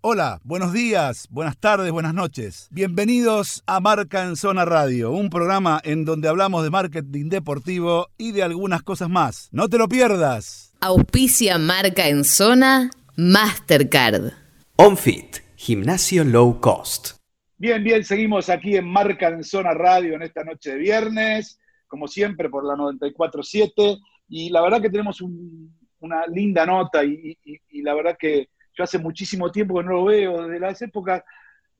Hola, buenos días, buenas tardes, buenas noches. Bienvenidos a Marca en Zona Radio, un programa en donde hablamos de marketing deportivo y de algunas cosas más. No te lo pierdas. Auspicia Marca en Zona Mastercard. OnFit, gimnasio low cost. Bien, bien, seguimos aquí en Marca en Zona Radio en esta noche de viernes, como siempre por la 94.7, y la verdad que tenemos una linda nota y la verdad que yo hace muchísimo tiempo que no lo veo, desde las épocas,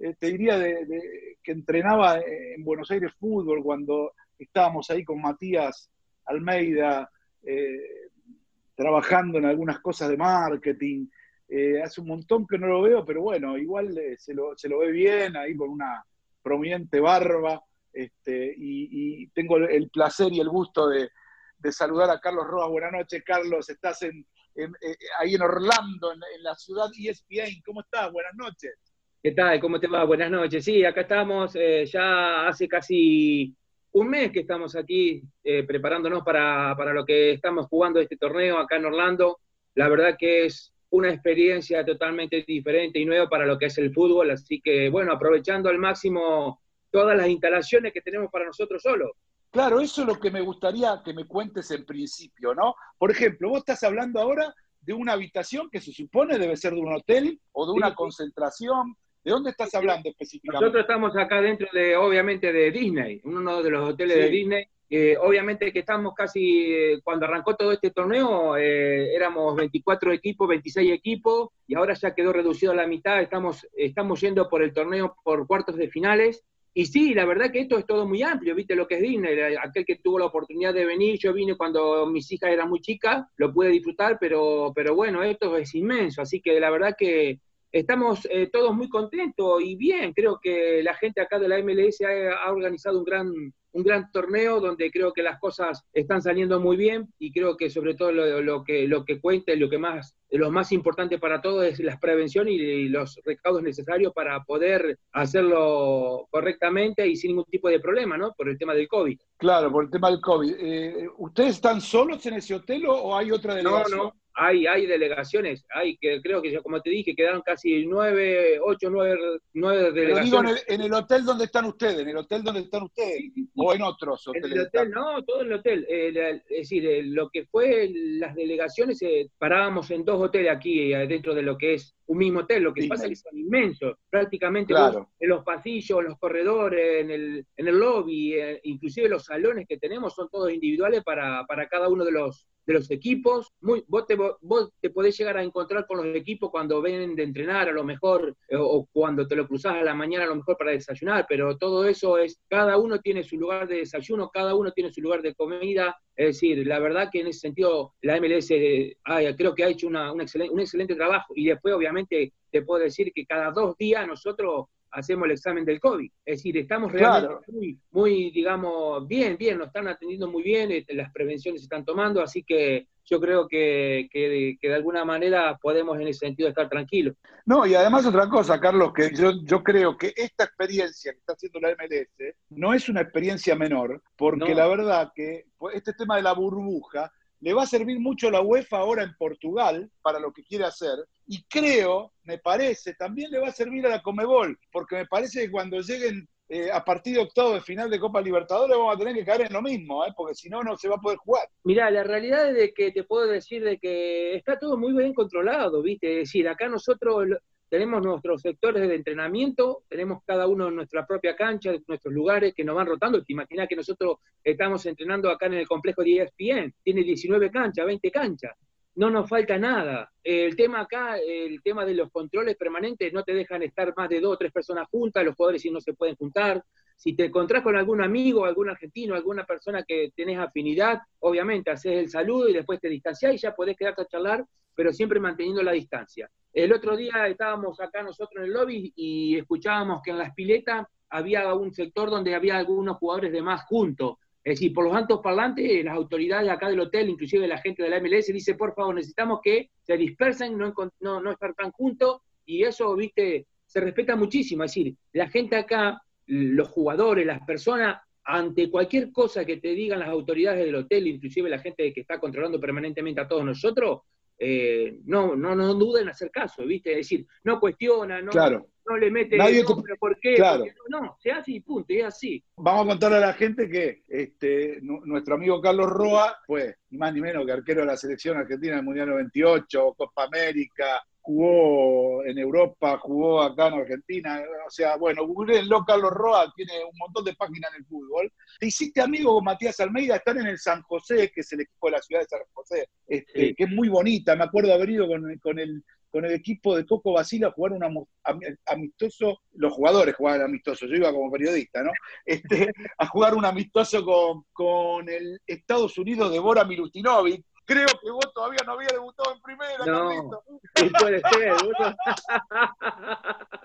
eh, te diría, de, que entrenaba en Buenos Aires fútbol, cuando estábamos ahí con Matías Almeida, eh, trabajando en algunas cosas de marketing. Eh, hace un montón que no lo veo, pero bueno, igual se lo, ve bien, ahí con una prominente barba. Este, y, tengo el placer y el gusto de, de saludar a Carlos Rojas. Buenas noches, Carlos. Estás en, eh, ahí en Orlando, en, la ciudad ESPN. ¿Cómo estás? Buenas noches. ¿Qué tal? ¿Cómo te va? Buenas noches. Sí, acá estamos eh, ya hace casi un mes que estamos aquí eh, preparándonos para, para, lo que estamos jugando este torneo acá en Orlando. La verdad que es una experiencia totalmente diferente y nueva para lo que es el fútbol, así que bueno, aprovechando al máximo todas las instalaciones que tenemos para nosotros solos. Claro, eso es lo que me gustaría que me cuentes en principio, ¿no? Por ejemplo, vos estás hablando ahora de una habitación que se supone debe ser de un hotel o de una concentración. ¿De dónde estás hablando específicamente? Nosotros estamos acá dentro de, obviamente, de Disney, uno de los hoteles de Disney. obviamente que estamos casi, eh, cuando arrancó todo este torneo, eh, éramos 24 equipos, 26 equipos, y ahora ya quedó reducido a la mitad, estamos, estamos yendo por el torneo por cuartos de finales, y sí, la verdad que esto es todo muy amplio, viste lo que es Disney, aquel que tuvo la oportunidad de venir, yo vine cuando mis hijas eran muy chicas, lo pude disfrutar, pero, pero bueno, esto es inmenso, así que la verdad que estamos eh, todos muy contentos y bien, creo que la gente acá de la MLS ha organizado un gran un gran torneo donde creo que las cosas están saliendo muy bien y creo que sobre todo lo, que lo que cuenta y lo que más lo más importante para todos es la prevención y, los recaudos necesarios para poder hacerlo correctamente y sin ningún tipo de problema, ¿no? Por el tema del COVID. Claro, por el tema del COVID. Eh, ¿Ustedes están solos en ese hotel o hay otra delegación? No, no hay, hay delegaciones, hay que creo que como te dije, quedaron casi nueve, ocho, nueve, nueve delegaciones. Pero digo, en el, hotel donde están ustedes, en el hotel donde están ustedes, o en otros hoteles. En el hotel, no, todo el hotel. es decir, lo que fue las delegaciones, eh, parábamos en dos hoteles aquí, eh, dentro de lo que es un mismo hotel, lo que pasa es que son inmensos, prácticamente en los pasillos, en los corredores, en el, en el lobby, eh, inclusive los salones que tenemos son todos individuales para, para cada uno de los, de los equipos. Muy, vos, te, vos te podés llegar a encontrar con los equipos cuando ven de entrenar, a lo mejor, eh, o cuando te lo cruzás a la mañana, a lo mejor para desayunar, pero todo eso es, cada uno tiene su lugar de desayuno, cada uno tiene su lugar de comida. Es decir, la verdad que en ese sentido la MLS creo que ha hecho una, un, excelente, un excelente trabajo. Y después, obviamente, te puedo decir que cada dos días nosotros hacemos el examen del COVID. Es decir, estamos realmente muy, muy, digamos, bien, bien, nos están atendiendo muy bien, este, las prevenciones se están tomando, así que yo creo que, que, de alguna manera podemos en ese sentido estar tranquilos. No, y además otra cosa, Carlos, que yo, yo creo que esta experiencia que está haciendo la MLS no es una experiencia menor, porque la verdad que este tema de la burbuja le va a servir mucho la UEFA ahora en Portugal para lo que quiere hacer. Y creo, me parece, también le va a servir a la Comebol, porque me parece que cuando lleguen eh, a partir de octavo de final de Copa Libertadores vamos a tener que caer en lo mismo, ¿eh? porque si no, no se va a poder jugar. Mira, la realidad es de que te puedo decir de que está todo muy bien controlado, ¿viste? Es decir, acá nosotros tenemos nuestros sectores de entrenamiento, tenemos cada uno nuestra propia cancha, nuestros lugares que nos van rotando. Te imaginas que nosotros estamos entrenando acá en el complejo de ESPN, tiene 19 canchas, 20 canchas, no nos falta nada. El tema acá, el tema de los controles permanentes, no te dejan estar más de dos o tres personas juntas, los jugadores si no se pueden juntar. Si te encontrás con algún amigo, algún argentino, alguna persona que tenés afinidad, obviamente haces el saludo y después te distanciás y ya podés quedarte a charlar, pero siempre manteniendo la distancia. El otro día estábamos acá nosotros en el lobby y escuchábamos que en las piletas había un sector donde había algunos jugadores de más juntos. Es decir, por los altos parlantes, las autoridades acá del hotel, inclusive la gente de la MLS, dice, por favor, necesitamos que se dispersen, no, no, no estar tan juntos, y eso, viste, se respeta muchísimo. Es decir, la gente acá, los jugadores, las personas, ante cualquier cosa que te digan las autoridades del hotel, inclusive la gente que está controlando permanentemente a todos nosotros, eh, no, no, no duden en hacer caso, ¿viste? Es decir, no cuestiona, no, Claro. No le mete, Nadie no, te- pero ¿por qué? Claro. ¿Por qué no? No, se hace y punto, y es así. Vamos a contarle a la gente que este, nu- nuestro amigo Carlos Roa fue ni más ni menos que arquero de la selección argentina del Mundial 98, Copa América, jugó en Europa, jugó acá en Argentina. O sea, bueno, googleenlo, Carlos Roa tiene un montón de páginas en el fútbol. Te hiciste amigo con Matías Almeida, están en el San José, que es el equipo de la ciudad de San José, este, Sí. que es muy bonita. Me acuerdo haber ido con, con el con el equipo de Coco Basile a jugar un amistoso, los jugadores jugaban amistoso, yo iba como periodista, ¿no? Este, a jugar un amistoso con, con el Estados Unidos de Bora Milutinovic. Creo que vos todavía no había debutado en primera, No. Sí, puede ser. boludo.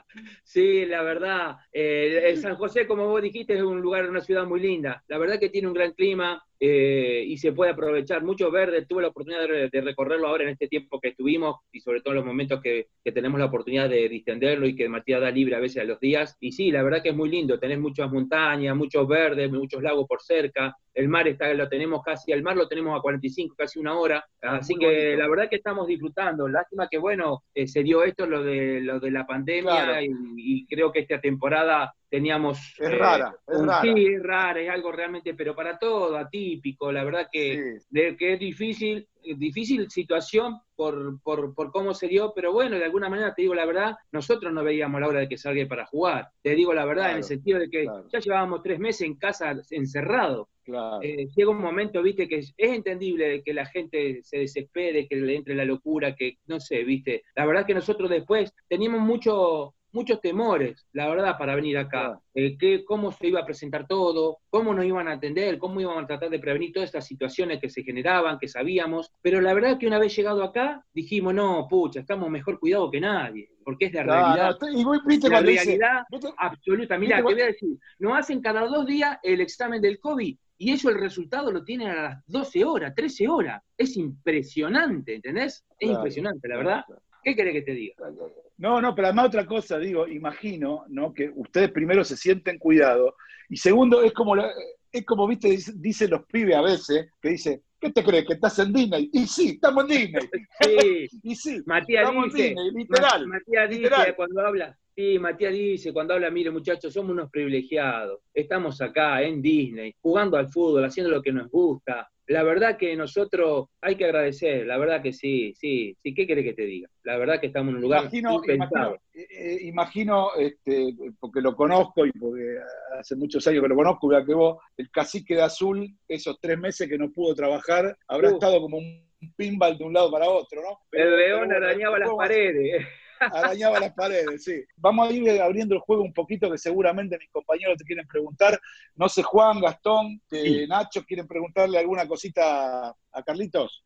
Sí, la verdad. eh, el San José, como vos dijiste, es un lugar, una ciudad muy linda. La verdad que tiene un gran clima eh, y se puede aprovechar mucho verde. Tuve la oportunidad de, de recorrerlo ahora en este tiempo que estuvimos y sobre todo en los momentos que, que tenemos la oportunidad de distenderlo y que Matías da libre a veces a los días. Y sí, la verdad que es muy lindo. Tenés muchas montañas, muchos verdes, muchos lagos por cerca. El mar está, lo tenemos casi, el mar lo tenemos a 45, casi una hora. Así Muy que bonito. la verdad que estamos disfrutando. Lástima que, bueno, eh, se dio esto, lo de, lo de la pandemia, Claro. y, y creo que esta temporada teníamos... Es eh, rara, es un- rara. Sí, es rara, es algo realmente, pero para todo, atípico. La verdad que, Sí. de, que es difícil, difícil situación por, por, por cómo se dio, pero bueno, de alguna manera te digo la verdad, nosotros no veíamos la hora de que salga para jugar. Te digo la verdad, en el sentido de que claro. ya llevábamos tres meses en casa encerrado. Claro. Eh, llega un momento, viste, que es, es entendible que la gente se desespere, que le entre la locura, que no sé, viste. La verdad que nosotros después teníamos mucho, muchos temores, la verdad, para venir acá. Eh, que, cómo se iba a presentar todo, cómo nos iban a atender, cómo iban a tratar de prevenir todas estas situaciones que se generaban, que sabíamos. Pero la verdad que una vez llegado acá, dijimos, no, pucha, estamos mejor cuidados que nadie, porque es la realidad. y vos viste La dice- realidad absoluta. Mira, Viste, te voy a decir, nos hacen cada dos días el examen del COVID y ellos el resultado lo tienen a las 12 horas, 13 horas. Es impresionante, ¿entendés? Es Claro, impresionante, la verdad. claro. ¿Qué querés que te diga? No, no, pero además otra cosa, digo, imagino, ¿no? Que ustedes primero se sienten cuidados y segundo es como la- es como viste dice- dicen los pibes a veces que dice, ¿qué te crees que estás en Disney? Y sí, estamos en Disney. Sí, Y sí, Matías estamos en Disney, literal. Ma- Matías dice literal. cuando habla, sí, Matías dice cuando habla, mire muchachos, somos unos privilegiados, estamos acá en Disney, jugando al fútbol, haciendo lo que nos gusta. La verdad que nosotros hay que agradecer, la verdad que sí, sí, sí, ¿qué querés que te diga? La verdad que estamos en un lugar Imagino, impensado. imagino, eh, eh, imagino, este, porque lo conozco y porque hace muchos años que lo conozco, igual que vos, el cacique de azul, esos tres meses que no pudo trabajar, habrá Uh. estado como un pinball de un lado para otro, ¿no? Pero- El león arañaba las ¿cómo- paredes. Arañaba las paredes, sí. Vamos a ir abriendo el juego un poquito que seguramente mis compañeros te quieren preguntar. No sé, Juan, Gastón, eh, Sí. Nacho, ¿quieren preguntarle alguna cosita a Carlitos?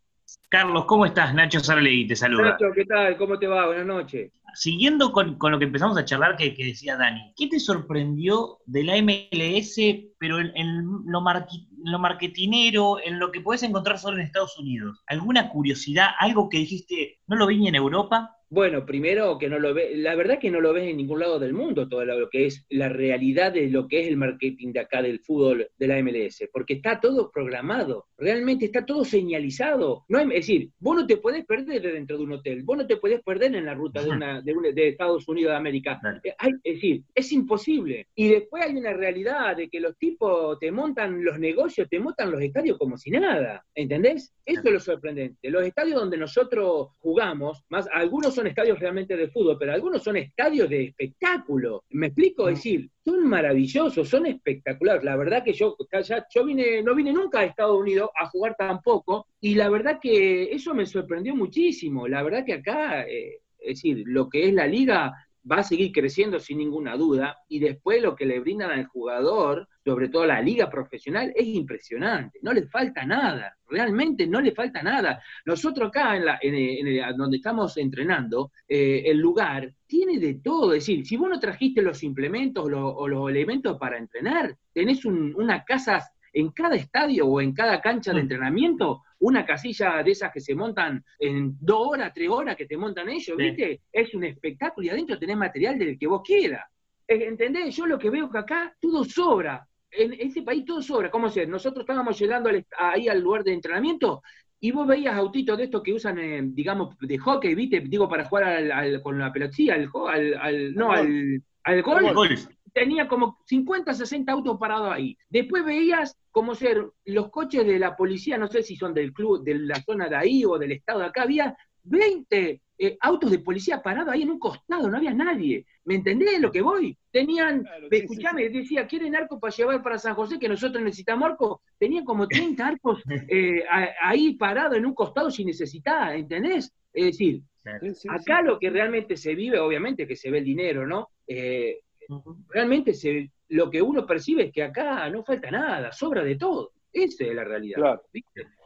Carlos, ¿cómo estás? Nacho Sarlegui te saluda. Nacho, ¿qué tal? ¿Cómo te va? Buenas noches. Siguiendo con, con lo que empezamos a charlar que, que decía Dani, ¿qué te sorprendió de la MLS, pero en, en lo, marqui- en lo marketinero, en lo que puedes encontrar solo en Estados Unidos? ¿Alguna curiosidad, algo que dijiste, no lo vi ni en Europa? Bueno, primero que no lo ve, la verdad que no lo ves en ningún lado del mundo todo lo que es la realidad de lo que es el marketing de acá del fútbol de la MLS, porque está todo programado, realmente está todo señalizado. No hay- es decir, vos no te podés perder de dentro de un hotel, vos no te podés perder en la ruta de, una, de, una- de Estados Unidos de América. Eh, hay- es decir, es imposible. Y después hay una realidad de que los tipos te montan los negocios, te montan los estadios como si nada, ¿entendés? Eso es lo sorprendente. Los estadios donde nosotros jugamos, más algunos son estadios realmente de fútbol, pero algunos son estadios de espectáculo. ¿Me explico? Es decir, son maravillosos, son espectaculares. La verdad que yo, ya, yo vine, no vine nunca a Estados Unidos a jugar tampoco, y la verdad que eso me sorprendió muchísimo. La verdad que acá, eh, es decir, lo que es la liga va a seguir creciendo sin ninguna duda, y después lo que le brindan al jugador, sobre todo la liga profesional, es impresionante, no le falta nada, realmente no le falta nada. Nosotros acá, en, la, en, el- en el- donde estamos entrenando, eh, el lugar tiene de todo, es decir, si vos no trajiste los implementos lo- o los elementos para entrenar, tenés un- una casa en cada estadio o en cada cancha de Mm. entrenamiento, una casilla de esas que se montan en dos horas, tres horas que te montan ellos, Sí. ¿viste? Es un espectáculo y adentro tenés material del que vos quieras. Eh, ¿Entendés? Yo lo que veo que acá todo sobra. En este país todo sobra. ¿Cómo se? Nosotros estábamos llegando al ahí al lugar de entrenamiento y vos veías autitos de estos que usan, eh, digamos, de hockey, ¿viste? Digo, para jugar al, con la pelotilla, al, al, al no, al, al golf. Tenía como 50, 60 autos parados ahí. Después veías como ser los coches de la policía, no sé si son del club, de la zona de ahí o del estado de acá, había 20 eh, autos de policía parados ahí en un costado, no había nadie. ¿Me entendés lo que voy? Tenían, escuchame, decía, ¿quieren arco para llevar para San José que nosotros necesitamos arco? Tenían como 30 arcos eh, ahí parados en un costado sin necesidad, ¿entendés? Es decir, acá lo que realmente se vive, obviamente que se ve el dinero, ¿no? Eh, realmente se, lo que uno percibe es que acá no falta nada, sobra de todo. Esa es la realidad.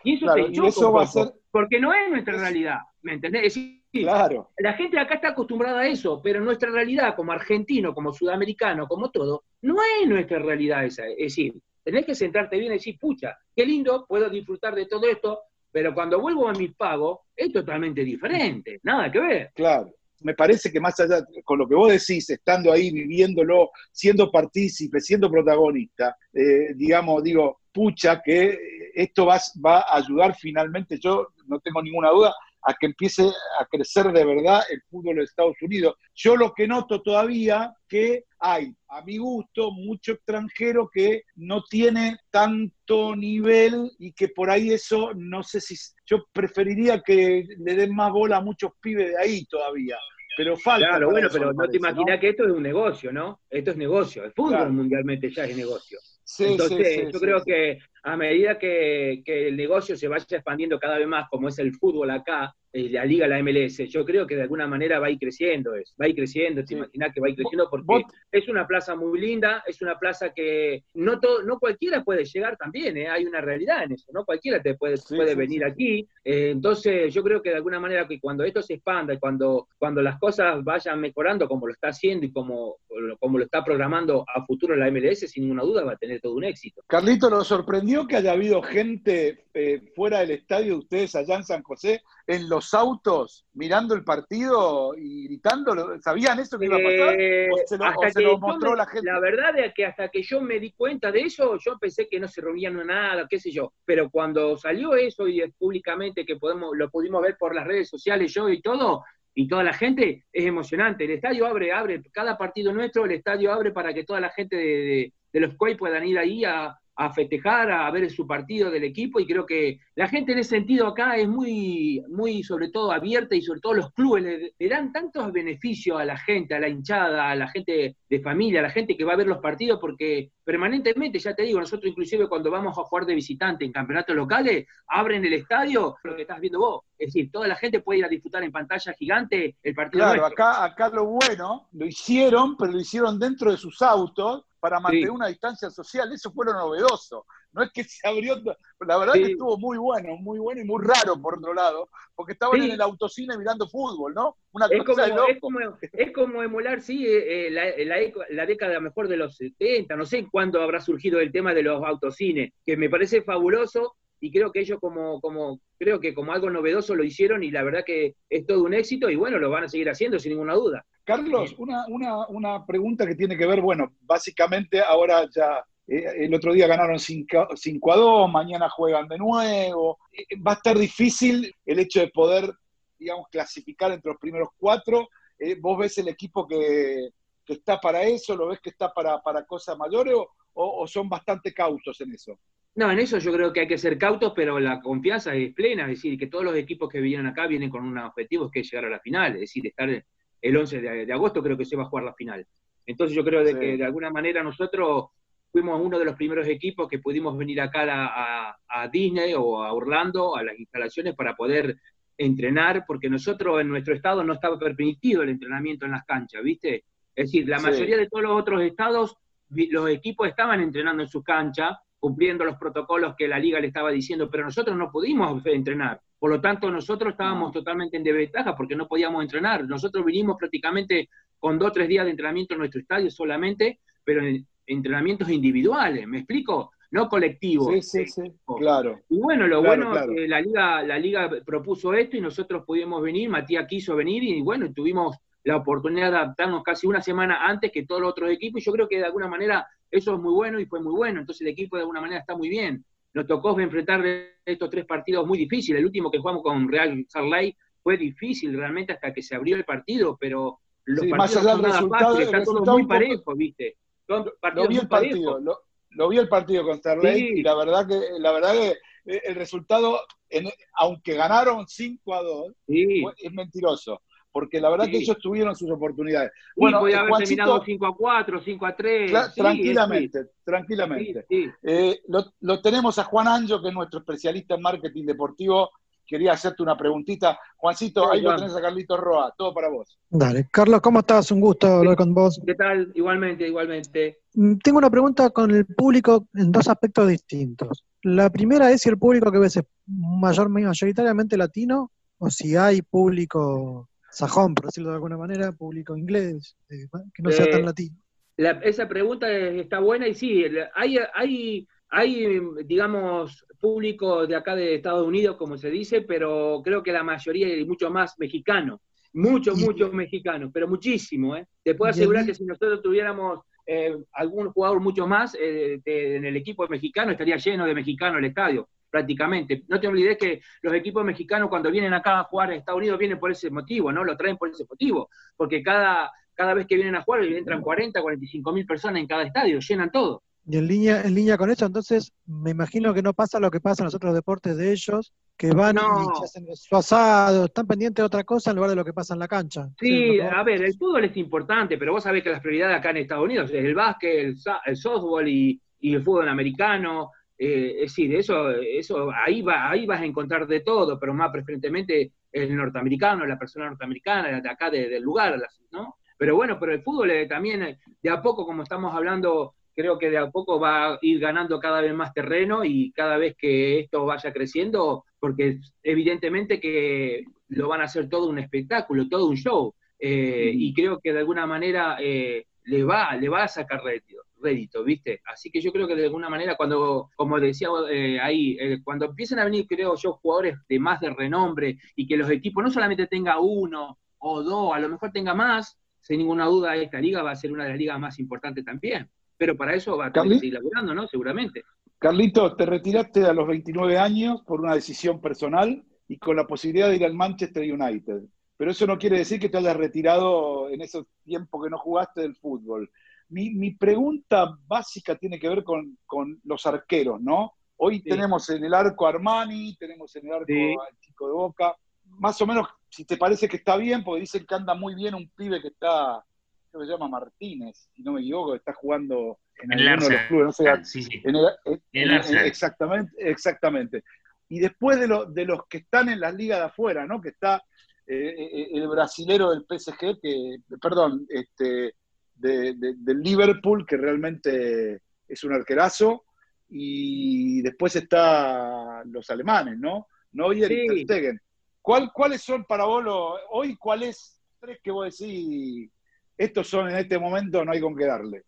Y eso te va a ser... porque no es nuestra realidad, ¿me entendés? claro. La gente acá está acostumbrada a eso, pero nuestra realidad como argentino, como sudamericano, como todo, no es nuestra realidad esa. Es decir, tenés que sentarte bien y decir, pucha, qué lindo, puedo disfrutar de todo esto, pero cuando vuelvo a mis pagos, es totalmente diferente, nada que ver. Claro me parece que más allá, con lo que vos decís, estando ahí, viviéndolo, siendo partícipe, siendo protagonista, eh, digamos, digo, pucha, que esto va, va a ayudar finalmente, yo no tengo ninguna duda, a que empiece a crecer de verdad el fútbol de Estados Unidos. Yo lo que noto todavía que hay, a mi gusto, mucho extranjero que no tiene tanto nivel y que por ahí eso, no sé si, yo preferiría que le den más bola a muchos pibes de ahí todavía. Pero falta. Claro, bueno, pero no te imaginas que esto es un negocio, ¿no? Esto es negocio. El fútbol mundialmente ya es negocio. Entonces, yo creo que a medida que, que, el negocio se vaya expandiendo cada vez más, como es el fútbol acá, eh, la liga, la MLS, yo creo que de alguna manera va a ir creciendo eso, va a ir creciendo, te imaginas que va a ir creciendo porque es una plaza muy linda, es una plaza que no todo, no cualquiera puede llegar también, ¿eh? hay una realidad en eso, no cualquiera te puede, puede venir aquí, eh, entonces yo creo que de alguna manera que cuando esto se expanda y cuando, cuando las cosas vayan mejorando como lo está haciendo y como, como lo está programando a futuro la MLS, sin ninguna duda va a tener todo un éxito. Carlito, ¿nos sorprendió que haya habido gente fuera del estadio de ustedes allá en San José en los autos mirando el partido y gritando? ¿Sabían eso que iba a pasar? ¿O se lo, mostró la gente? La verdad es que hasta que yo me di cuenta de eso, yo pensé que no se reunían nada, qué sé yo. Pero cuando salió eso y públicamente que podemos, lo pudimos ver por las redes sociales, yo y todo, y toda la gente, es emocionante. El estadio abre, abre, cada partido nuestro, el estadio abre para que toda la gente de, de los COI puedan ir ahí a, a festejar, a ver su partido del equipo y creo que la gente en ese sentido acá es muy, muy sobre todo abierta y sobre todo los clubes le, dan tantos beneficios a la gente, a la hinchada, a la gente de familia, a la gente que va a ver los partidos porque permanentemente, ya te digo, nosotros inclusive cuando vamos a jugar de visitante en campeonatos locales, abren el estadio, lo que estás viendo vos, es decir, toda la gente puede ir a disfrutar en pantalla gigante el partido. Claro, acá, acá lo bueno, lo hicieron, pero lo hicieron dentro de sus autos para mantener una distancia social. Eso fue lo novedoso. No es que se abrió, la verdad que estuvo muy bueno, muy bueno y muy raro por otro lado, porque estaban en el autocine mirando fútbol, ¿no? Una es, cosa como, es, como, es como emular, sí, eh, eh, la, la, la, década mejor de los 70, no sé cuándo habrá surgido el tema de los autocines, que me parece fabuloso y creo que ellos como, como, creo que como algo novedoso lo hicieron y la verdad que es todo un éxito y bueno, lo van a seguir haciendo sin ninguna duda. Carlos, una, una, una pregunta que tiene que ver, bueno, básicamente ahora ya eh, el otro día ganaron 5 a 2, mañana juegan de nuevo. Eh, va a estar difícil el hecho de poder, digamos, clasificar entre los primeros cuatro. Eh, ¿Vos ves el equipo que, que, está para eso? ¿Lo ves que está para, para cosas mayores o, o, son bastante cautos en eso? No, en eso yo creo que hay que ser cautos, pero la confianza es plena, es decir, que todos los equipos que vienen acá vienen con un objetivo que es llegar a la final, es decir, estar el 11 de, agosto creo que se va a jugar la final. Entonces yo creo de que de alguna manera nosotros fuimos uno de los primeros equipos que pudimos venir acá a, a, Disney o a Orlando, a las instalaciones para poder entrenar, porque nosotros en nuestro estado no estaba permitido el entrenamiento en las canchas, ¿viste? Es decir, la mayoría de todos los otros estados, los equipos estaban entrenando en sus canchas, cumpliendo los protocolos que la liga le estaba diciendo, pero nosotros no pudimos entrenar. Por lo tanto, nosotros estábamos totalmente en desventaja porque no podíamos entrenar. Nosotros vinimos prácticamente con dos o tres días de entrenamiento en nuestro estadio solamente, pero en entrenamientos individuales, ¿me explico? No colectivos. Sí, sí, sí, claro. Y bueno, lo bueno es que la liga, la liga propuso esto y nosotros pudimos venir, Matías quiso venir y bueno, tuvimos la oportunidad de adaptarnos casi una semana antes que todos los otros equipos y yo creo que de alguna manera eso es muy bueno y fue muy bueno, entonces el equipo de alguna manera está muy bien. nos tocó enfrentar estos tres partidos muy difíciles. El último que jugamos con Real Salt fue difícil realmente hasta que se abrió el partido, pero los partidos son nada fáciles, está todo muy parejo, ¿viste? Lo vi el partido, lo, vi el partido con Starlight y la verdad que la verdad que eh, el resultado, aunque ganaron 5 a 2, es mentiroso porque la verdad que ellos tuvieron sus oportunidades. bueno, podía haber terminado 5 a 4, 5 a 3. tranquilamente, tranquilamente. Eh, lo, tenemos a Juan Anjo, que es nuestro especialista en marketing deportivo. Quería hacerte una preguntita. Juancito, ahí lo tenés a Carlitos Roa, todo para vos. Dale. Carlos, ¿cómo estás? Un gusto hablar con vos. ¿Qué tal? Igualmente, igualmente. Mm, tengo una pregunta con el público en dos aspectos distintos. La primera es si el público que ves es mayor, mayoritariamente latino o si hay público sajón, por decirlo de alguna manera, público inglés, eh, que no sea tan eh, latino. esa pregunta está buena y sí, hay, hay, hay, digamos, público de acá de Estados Unidos, como se dice, pero creo que la mayoría y mucho más mexicano. Muchos, muchos mexicanos, pero muchísimo. ¿eh? Te puedo asegurar que si nosotros tuviéramos eh, algún jugador mucho más en el equipo mexicano, estaría lleno de mexicanos el estadio prácticamente. No te olvides que los equipos mexicanos cuando vienen acá a jugar en Estados Unidos vienen por ese motivo, ¿no? Lo traen por ese motivo, porque cada, cada vez que vienen a jugar entran 40, 45 mil personas en cada estadio, llenan todo. Y en línea, en línea con eso, entonces me imagino que no pasa lo que pasa en los otros deportes de ellos, que van y hacen su asado, están pendientes de otra cosa en lugar de lo que pasa en la cancha. Sí, a ver, el fútbol es importante, pero vos sabés que las prioridades acá en Estados Unidos es el básquet, el, el softball y, y el fútbol americano, eh, es decir, eso, eso ahí, va, ahí vas a encontrar de todo, pero más preferentemente el norteamericano, la persona norteamericana, de acá del lugar, ¿no? Pero bueno, pero el fútbol eh, también, eh, de a poco, como estamos hablando, creo que de a poco va a ir ganando cada vez más terreno y cada vez que esto vaya creciendo, porque evidentemente que lo van a hacer todo un espectáculo, todo un show, y creo que de alguna manera le, va, le va a sacar rédito rédito, ¿viste? Así que yo creo que de alguna manera cuando, como decía eh, ahí, eh, cuando empiecen a venir, creo yo, jugadores de más de renombre y que los equipos no solamente tenga uno o dos, a lo mejor tenga más, sin ninguna duda esta liga va a ser una de las ligas más importantes también. Pero para eso va a tener que seguir laburando, ¿no? Seguramente. Carlito, te retiraste a los 29 años por una decisión personal y con la posibilidad de ir al Manchester United. Pero eso no quiere decir que te hayas retirado en esos tiempos que no jugaste del fútbol. Mi, pregunta básica tiene que ver con, los arqueros, ¿no? Hoy tenemos en el arco Armani, tenemos en el arco al chico de Boca. Más o menos, si te parece que está bien, porque dicen que anda muy bien un pibe que está, creo que se llama Martínez, si no me equivoco, que está jugando en, el de los clubes. No sé, ah, sí, sí. En el, exactamente, exactamente. Y después de, de los que están en las ligas de afuera, ¿no? Que está eh, eh, el brasilero del PSG, que, perdón, este, de, del Liverpool, que realmente es un arquerazo, y después está los alemanes, ¿no? Neuer y Stegen. ¿Cuál, ¿Cuáles son para vos hoy? ¿Cuáles tres que vos decís estos son en este momento, no hay con qué darle?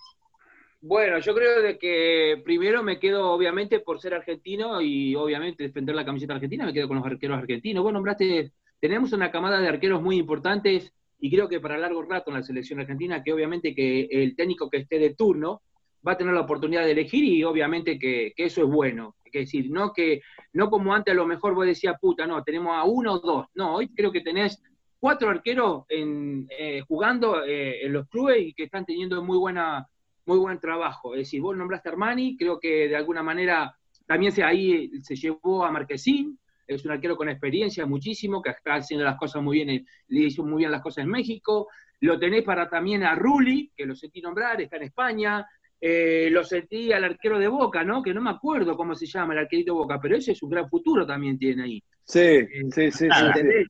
Bueno, yo creo de que primero me quedo, obviamente, por ser argentino y obviamente defender la camiseta argentina, me quedo con los arqueros argentinos. Vos nombraste, tenemos una camada de arqueros muy importantes y creo que para largo rato en la selección argentina, que obviamente que el técnico que esté de turno va a tener la oportunidad de elegir y obviamente que, eso es bueno. Es decir, no que no como antes a lo mejor vos decías, puta, no, tenemos a uno o dos. No, hoy creo que tenés cuatro arqueros en, eh, jugando eh, en los clubes y que están teniendo muy buena muy buen trabajo. Es decir, vos nombraste a Armani, creo que de alguna manera también se, ahí se llevó a Marquesín, es un arquero con experiencia muchísimo, que está haciendo las cosas muy bien, le hizo muy bien las cosas en México. Lo tenés para también a Rulli, que lo sentí nombrar, está en España. Eh, lo sentí al arquero de Boca, ¿no? Que no me acuerdo cómo se llama el arquerito de Boca, pero ese es un gran futuro también tiene ahí. Sí, eh, sí, sí, sí,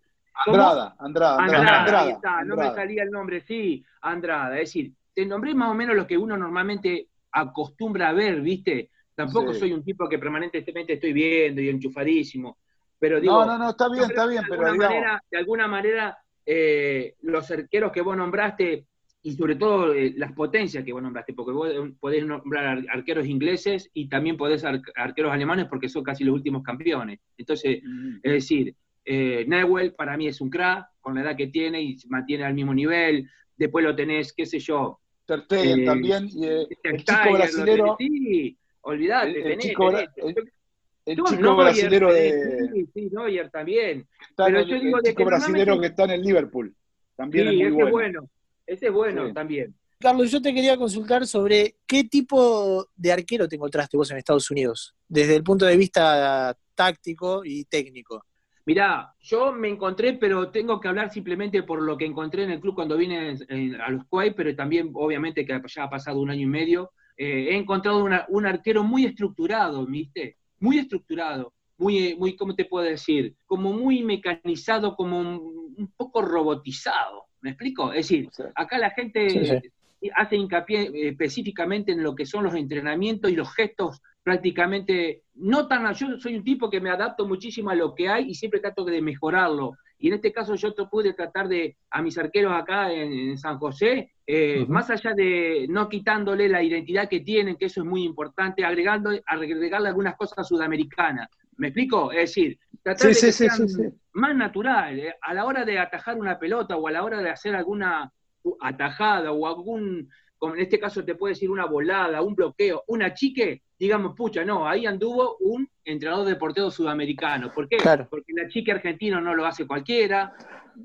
Andrada, Andrada, Andrada, no me salía el nombre, sí, Andrada. Es decir, te nombré más o menos lo que uno normalmente acostumbra a ver, ¿viste? Tampoco soy un tipo que permanentemente estoy viendo y enchufadísimo. Pero digo, no, no, no, está bien, está bien, de pero alguna manera, de alguna manera, eh, los arqueros que vos nombraste, y sobre todo eh, las potencias que vos nombraste, porque vos podés nombrar arqueros ingleses y también podés arqueros alemanes porque son casi los últimos campeones. Entonces, es decir, eh, Newell para mí es un crack, con la edad que tiene y se mantiene al mismo nivel. Después lo tenés, qué sé yo. Tertegen también, y el chico brasilero. sí, olvidate, tenés, El Tú, chico Neuer, brasilero eh, de. Sí, sí, Neuer también. pero el, yo el digo de chico que brasilero que está en el Liverpool. También Sí, es ese muy bueno. bueno. Ese es bueno Sí. también. Carlos, yo te quería consultar sobre qué tipo de arquero te encontraste vos en Estados Unidos, desde el punto de vista táctico y técnico. Mirá, yo me encontré, pero tengo que hablar simplemente por lo que encontré en el club cuando vine en- en- a los Kuwait, pero también obviamente que ya ha pasado un año y medio. Eh, he encontrado una- un arquero muy estructurado, ¿viste? Muy estructurado, muy, eh, muy, ¿cómo te puedo decir? Como muy mecanizado, como un, un poco robotizado. ¿Me explico? Es decir, acá la gente Sí, sí. Hace hincapié eh, específicamente en lo que son los entrenamientos y los gestos prácticamente no tan yo soy un tipo que me adapto muchísimo a lo que hay y siempre trato de mejorarlo. Y en este caso yo pude tratar de a mis arqueros acá en, en San José eh, más allá de no quitándole la identidad que tienen que eso es muy importante agregando agregarle algunas cosas sudamericanas. Me explico es decir tratar Sí, de sí, que sí, sean sí, sí. más natural eh, a la hora de atajar una pelota o a la hora de hacer alguna atajada o algún como en este caso te puede decir una volada, un bloqueo, una chique, digamos, pucha, no, ahí anduvo un entrenador de portero sudamericano. ¿Por qué? Claro. Porque la chique argentino no lo hace cualquiera,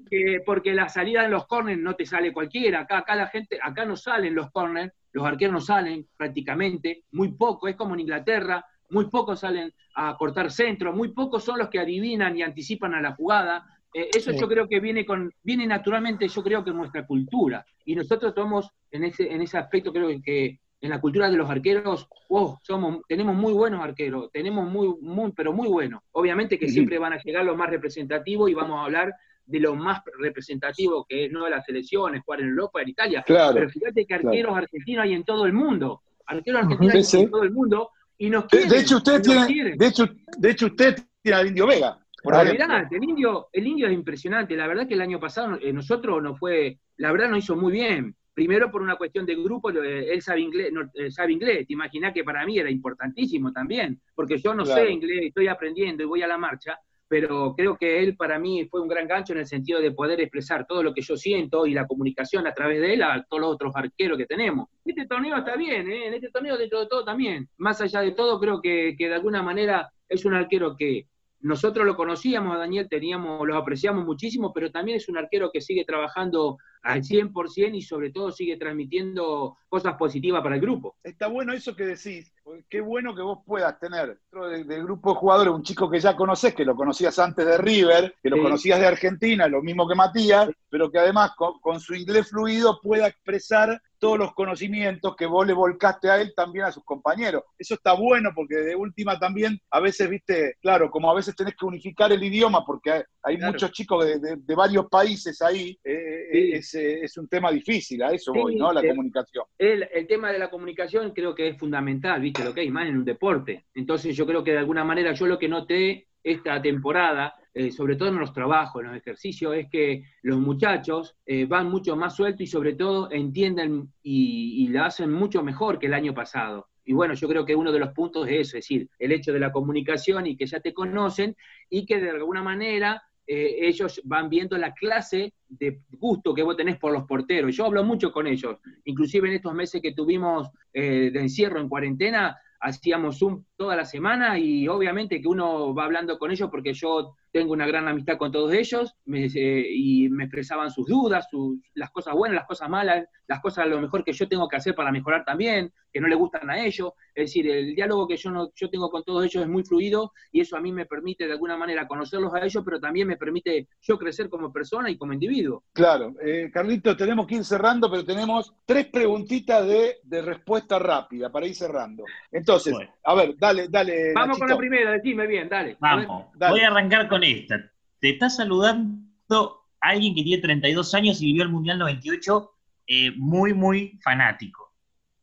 que porque la salida en los corners no te sale cualquiera, acá, acá la gente, acá no salen los corners, los arqueros no salen prácticamente, muy poco, es como en Inglaterra, muy pocos salen a cortar centro, muy pocos son los que adivinan y anticipan a la jugada. Eh, eso Sí. yo creo que viene con viene naturalmente, yo creo que en nuestra cultura. Y nosotros somos, en ese, en ese aspecto, creo que en la cultura de los arqueros, oh, somos, tenemos muy buenos arqueros, tenemos muy, muy, pero muy buenos. Obviamente que siempre van a llegar los más representativos y vamos a hablar de lo más representativo que es no de las selecciones, jugar en Europa, en Italia. Claro. Pero fíjate que arqueros argentinos hay en todo el mundo. Arqueros argentinos hay en todo el mundo y nos quieren. de hecho, usted tiene, quieren. de hecho, de hecho, usted tiene al Indio Vega. Mirá, el indio, el indio es impresionante. La verdad que el año pasado eh, nosotros no fue, la verdad no hizo muy bien. Primero por una cuestión de grupo, eh, él sabe inglés, no, eh, sabe inglés. Te imaginás que para mí era importantísimo también, porque yo no Claro. sé inglés, estoy aprendiendo y voy a la marcha, pero creo que él para mí fue un gran gancho en el sentido de poder expresar todo lo que yo siento y la comunicación a través de él a todos los otros arqueros que tenemos. Este torneo está bien, ¿eh? en este torneo dentro de todo también. Más allá de todo, creo que, que de alguna manera es un arquero que nosotros lo conocíamos a Daniel, teníamos, lo apreciamos muchísimo, pero también es un arquero que sigue trabajando al 100% y sobre todo sigue transmitiendo cosas positivas para el grupo. Está bueno eso que decís. Qué bueno que vos puedas tener dentro de- del grupo de jugadores un chico que ya conoces, que lo conocías antes de River, que lo Sí. conocías de Argentina, lo mismo que Matías, pero que además con, con su inglés fluido pueda expresar todos los conocimientos que vos le volcaste a él también a sus compañeros. Eso está bueno porque de última también a veces, viste, claro, como a veces tenés que unificar el idioma porque hay, hay Claro. muchos chicos de, de- de varios países ahí, eh, Sí. es, eh, es un tema difícil, a eso Sí, voy, ¿no? La eh, comunicación. El, el tema de la comunicación creo que es fundamental, ¿viste? Lo que hay más en un deporte. Entonces yo creo que de alguna manera yo lo que noté esta temporada, eh, sobre todo en los trabajos, en los ejercicios, es que los muchachos eh, van mucho más sueltos y sobre todo entienden y, y la hacen mucho mejor que el año pasado. Y bueno, yo creo que uno de los puntos es eso, es decir, el hecho de la comunicación y que ya te conocen y que de alguna manera eh, ellos van viendo la clase de gusto que vos tenés por los porteros. Yo hablo mucho con ellos, inclusive en estos meses que tuvimos eh, de encierro en cuarentena, hacíamos Zoom toda la semana y obviamente que uno va hablando con ellos porque yo tengo una gran amistad con todos ellos me, eh, y me expresaban sus dudas, sus, las cosas buenas, las cosas malas, las cosas a lo mejor que yo tengo que hacer para mejorar también, que no le gustan a ellos. Es decir, el diálogo que yo, no, yo tengo con todos ellos es muy fluido y eso a mí me permite de alguna manera conocerlos a ellos, pero también me permite yo crecer como persona y como individuo. Claro, eh, Carlito, tenemos que ir cerrando, pero tenemos tres preguntitas de, de respuesta rápida para ir cerrando. Entonces, Bueno. a ver, dale, dale. Vamos con la primera, decime bien, dale. A ver. Vamos, dale. voy a arrancar con esta. Te está saludando alguien que tiene 32 años y vivió el Mundial 98, eh, muy, muy fanático.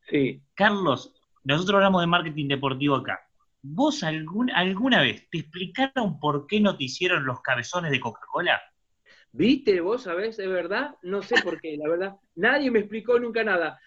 Sí. Carlos, nosotros hablamos de marketing deportivo acá. ¿Vos algún, alguna vez te explicaron por qué no te hicieron los cabezones de Coca-Cola? ¿Viste? Vos sabés, es verdad, no sé por qué, la verdad. Nadie me explicó nunca nada.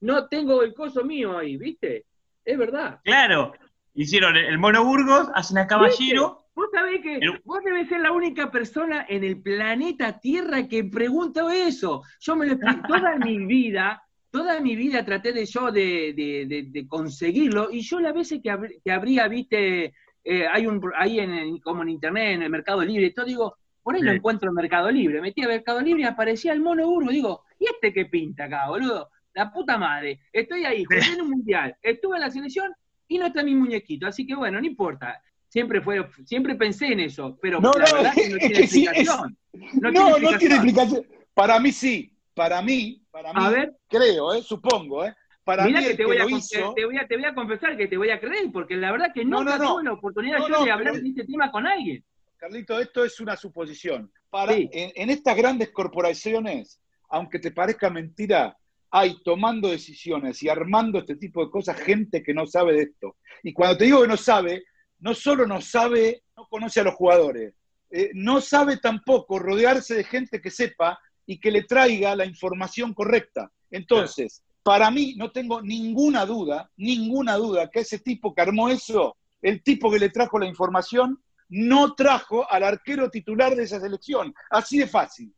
No tengo el coso mío ahí, ¿viste? Es verdad. Claro, hicieron el Mono Burgos, hacen a Caballero. Vos sabés que Pero- vos debes ser la única persona en el planeta Tierra que pregunta eso. Yo me lo explico toda mi vida, toda mi vida traté de yo de, de- de- de conseguirlo, y yo las veces que, habr- que habría, viste, eh, hay un, ahí en, como en internet, en el Mercado Libre y todo, digo, por ahí lo encuentro en Mercado Libre. Metí a Mercado Libre y aparecía el mono Urgo. Digo, ¿y este qué pinta acá, boludo? La puta madre. Estoy ahí, jugué en un mundial, estuve en la selección y no está mi muñequito. Así que bueno, no importa. Siempre fue, siempre pensé en eso, pero No, la no, verdad que no es tiene que sí, explicación. No, tiene no tiene explicación. Para mí sí. Para mí, para mí, A ver. creo, ¿eh? supongo, ¿eh? Para mí que te que voy, a, hizo... te, voy a, te voy a confesar que te voy a creer, porque la verdad que nunca no, no. tuve la oportunidad yo de hablar pero- de este tema con alguien. Carlito, esto es una suposición. Para, Sí. en, en estas grandes corporaciones, aunque te parezca mentira, hay tomando decisiones y armando este tipo de cosas gente que no sabe de esto. Y cuando te digo que no sabe, no solo no sabe, no conoce a los jugadores, eh, no sabe tampoco rodearse de gente que sepa y que le traiga la información correcta. Entonces, para mí no tengo ninguna duda, ninguna duda que ese tipo que armó eso, el tipo que le trajo la información, no trajo al arquero titular de esa selección. Así de fácil.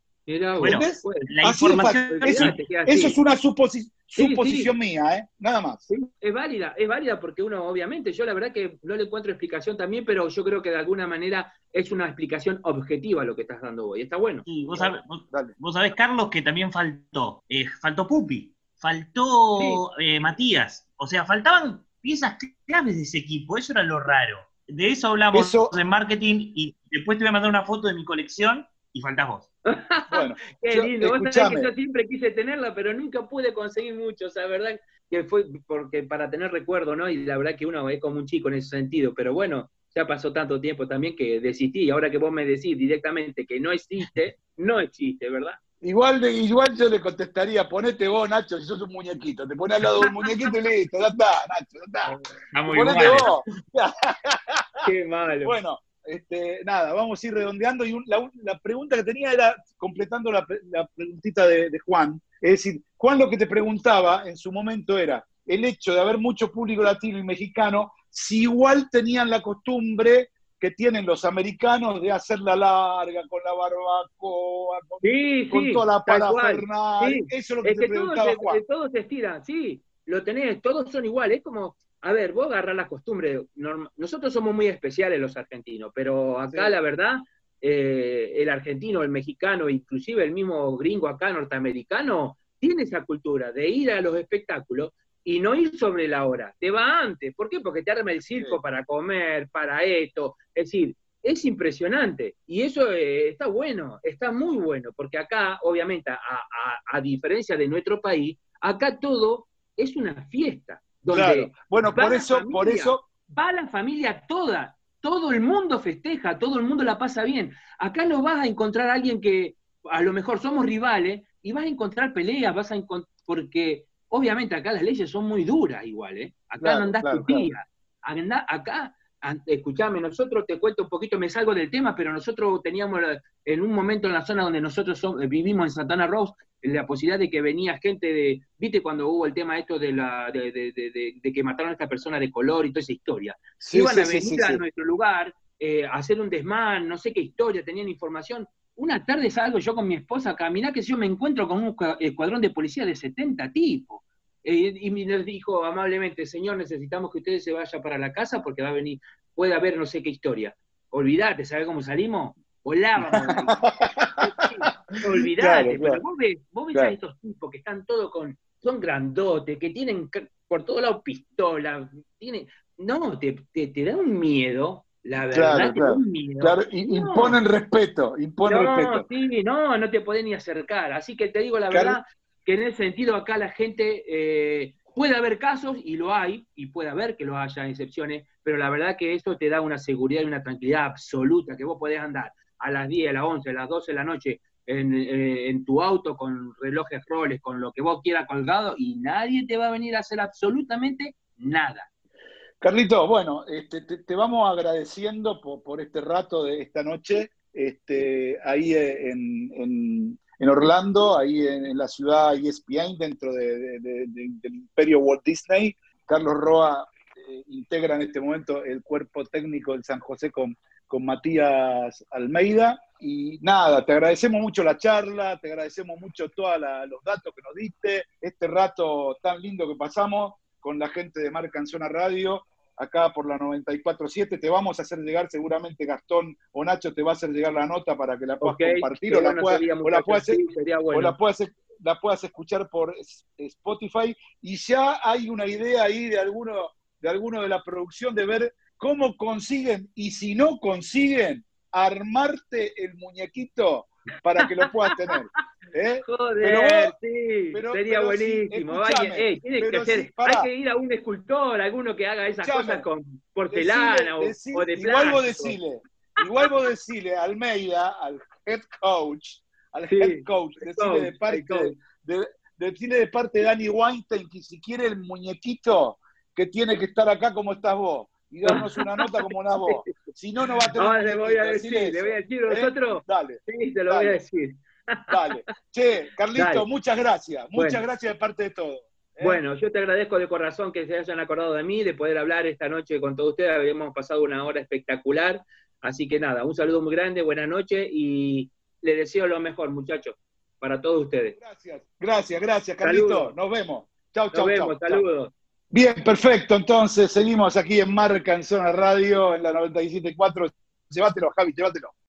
Bueno, La Así información. fácil. Eso, es una Sí, suposición mía, ¿eh? Nada más. Sí, es válida, es válida porque uno, obviamente, yo la verdad que no le encuentro explicación también, pero yo creo que de alguna manera es una explicación objetiva lo que estás dando hoy. Está bueno. Sí, vos, sabés, vos- vos sabés, Carlos, que también faltó. Eh, faltó Pupi, faltó eh, Matías. O sea, faltaban piezas claves de ese equipo. Eso era lo raro. De eso hablamos Eso- en marketing y después te voy a mandar una foto de mi colección y faltás vos. Bueno, Qué yo- lindo, vos sabés escuchame. que yo siempre quise tenerla, pero nunca pude conseguir mucho, o sea, verdad que fue porque para tener recuerdo, ¿no? Y la verdad que uno es como un chico en ese sentido, pero bueno, ya pasó tanto tiempo también que desistí, y ahora que vos me decís directamente que no existe, no existe, ¿verdad? Igual, de- igual yo le contestaría, ponete vos, Nacho, si sos un muñequito. Te pones al lado del muñequito y listo, ya está, Nacho, ya está. Está muy Ponete igual. vos. Qué malo. Bueno, este, nada, vamos a ir redondeando. Y un- la, la pregunta que tenía era, completando la, la preguntita de, de Juan, es decir, Juan lo que te preguntaba en su momento era el hecho de haber mucho público latino y mexicano, si igual tenían la costumbre que tienen los americanos de hacer la larga, con la barbacoa, con, sí, con sí, toda la parafernalia. Sí, Eso es lo que Es te que todos preguntaba se, Juan. todos se estiran, sí, lo tenés, todos son iguales, es como, a ver, vos agarrás las costumbres, nosotros somos muy especiales los argentinos, pero acá Sí. la verdad, eh, el argentino, el mexicano, inclusive el mismo gringo acá norteamericano, tiene esa cultura de ir a los espectáculos y no ir sobre la hora, te va antes, ¿por qué? Porque te arma el circo Sí. para comer, para esto, es decir, es impresionante y eso eh, está bueno, está muy bueno, porque acá, obviamente, a, a- a diferencia de nuestro país, acá todo es una fiesta, donde Claro. Bueno, por eso, por eso, va la familia toda, todo el mundo festeja, todo el mundo la pasa bien. Acá no vas a encontrar a alguien que a lo mejor somos rivales y vas a encontrar peleas, vas a encon- porque obviamente acá las leyes son muy duras igual, ¿eh? Acá Claro, no andás claro, tu tía. Andá- acá, escuchame, nosotros te cuento un poquito, me salgo del tema, pero nosotros teníamos la- en un momento en la zona donde nosotros som- vivimos en Santana Rose, la posibilidad de que venía gente de, viste cuando hubo el tema esto de la de, de- de- de- de que mataron a esta persona de color y toda esa historia. sí, Iban sí, a venir sí, a nuestro lugar eh, a hacer un desmán, no sé qué historia, tenían información. Una tarde salgo yo con mi esposa a caminar, que yo me encuentro con un cua- escuadrón de policía de 70 tipos. Eh, y me les dijo amablemente, señor, necesitamos que ustedes se vayan para la casa porque va a venir, puede haber no sé qué historia. Olvídate, ¿sabes cómo salimos? Volábamos. Olvídate, Claro, pero claro. vos ves, vos ves a estos tipos que están todos con, son grandotes, que tienen por todos lados pistolas, tienen, no, te, te, te da un miedo, la verdad, Claro, te da un miedo. Claro, y- No. imponen respeto, imponen No, respeto. sí, no, no te podés ni acercar. Así que te digo la verdad que en ese sentido acá la gente eh, puede haber casos y lo hay, y puede haber que lo haya excepciones, pero la verdad que eso te da una seguridad y una tranquilidad absoluta, que vos podés andar a las 10, a las 11, a las 12 de la noche en, eh, en tu auto con relojes roles, con lo que vos quieras colgado, y nadie te va a venir a hacer absolutamente nada. Carlito, bueno, este, te, vamos agradeciendo por, este rato de esta noche, este, ahí en, en- Orlando, ahí en, la ciudad ESPN, dentro de- de- de- de- del imperio Walt Disney. Carlos Roa eh, integra en este momento el cuerpo técnico del San José con, con Matías Almeida. Y nada, te agradecemos mucho la charla, te agradecemos mucho todos los datos que nos diste, este rato tan lindo que pasamos con la gente de Marca en Zona Radio. acá por la 94.7. Te vamos a hacer llegar seguramente Gastón o Nacho te va a hacer llegar la nota para que la puedas compartir o la bueno puedas, sería, o la puedas, sí, sería o bueno. la puedas, la puedas escuchar por Spotify. Y ya hay una idea ahí de alguno, de alguno de la producción de ver cómo consiguen, y si no consiguen, armarte el muñequito para que lo puedas tener. ¿eh? Joder, Pero vos- sí, pero- sería pero buenísimo. que pará. hay que ir a un escultor, alguno que haga esas cosas con porcelana o- Decile- o, de decile- igual vos plástico. decile, igual vos decile a Almeida, al head coach, al Sí, head coach, decile coach, de parte coach. de, decile de parte de Danny Weinstein que si quiere el muñequito que tiene que estar acá como estás vos y darnos una nota como la vos. Si no, no va a tener. Ahora le voy a decir, le voy a decir ¿eh? nosotros. Dale, Sí, te lo Dale. voy a decir. dale. Che, Carlito, Dale. muchas gracias. Muchas Bueno. gracias de parte de todo. ¿eh? Bueno, yo te agradezco de corazón que se hayan acordado de mí, de poder hablar esta noche con todos ustedes. Habíamos pasado una hora espectacular. Así que nada, un saludo muy grande, buena noche y les deseo lo mejor, muchachos, para todos ustedes. Gracias, gracias, gracias, Carlito. Saludos. Nos vemos. Chau, Nos chau, vemos, chau, chau. saludos. Bien, perfecto. Entonces, seguimos aquí en Marca en Zona Radio, en la 97.4. Llévatelo, Javi, llévatelo.